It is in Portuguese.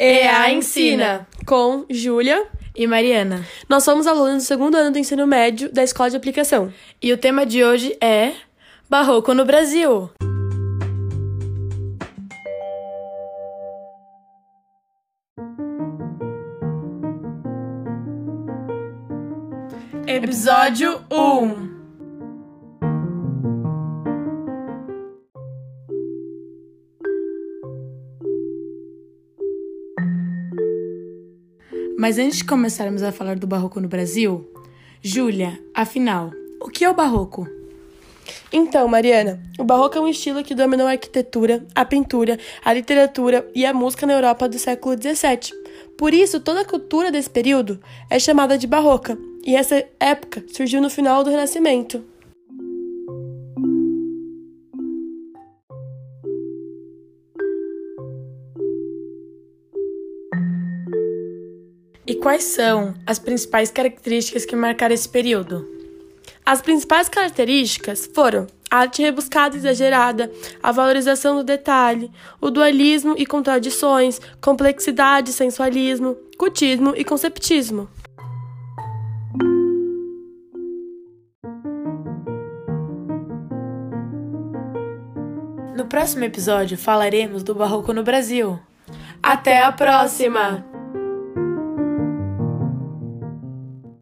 EA Ensina, com Júlia e Mariana. Nós somos alunos do segundo ano do ensino médio da Escola de Aplicação. E o tema de hoje é Barroco no Brasil. Episódio 1 Mas antes de começarmos a falar do barroco no Brasil, Júlia, afinal, o que é o barroco? Então, Mariana, o barroco é um estilo que dominou a arquitetura, a pintura, a literatura e a música na Europa do século XVII. Por isso, toda a cultura desse período é chamada de barroca, e essa época surgiu no final do Renascimento. E quais são as principais características que marcaram esse período? As principais características foram a arte rebuscada e exagerada, a valorização do detalhe, o dualismo e contradições, complexidade e sensualismo, cultismo e conceptismo. No próximo episódio falaremos do barroco no Brasil. Até a próxima!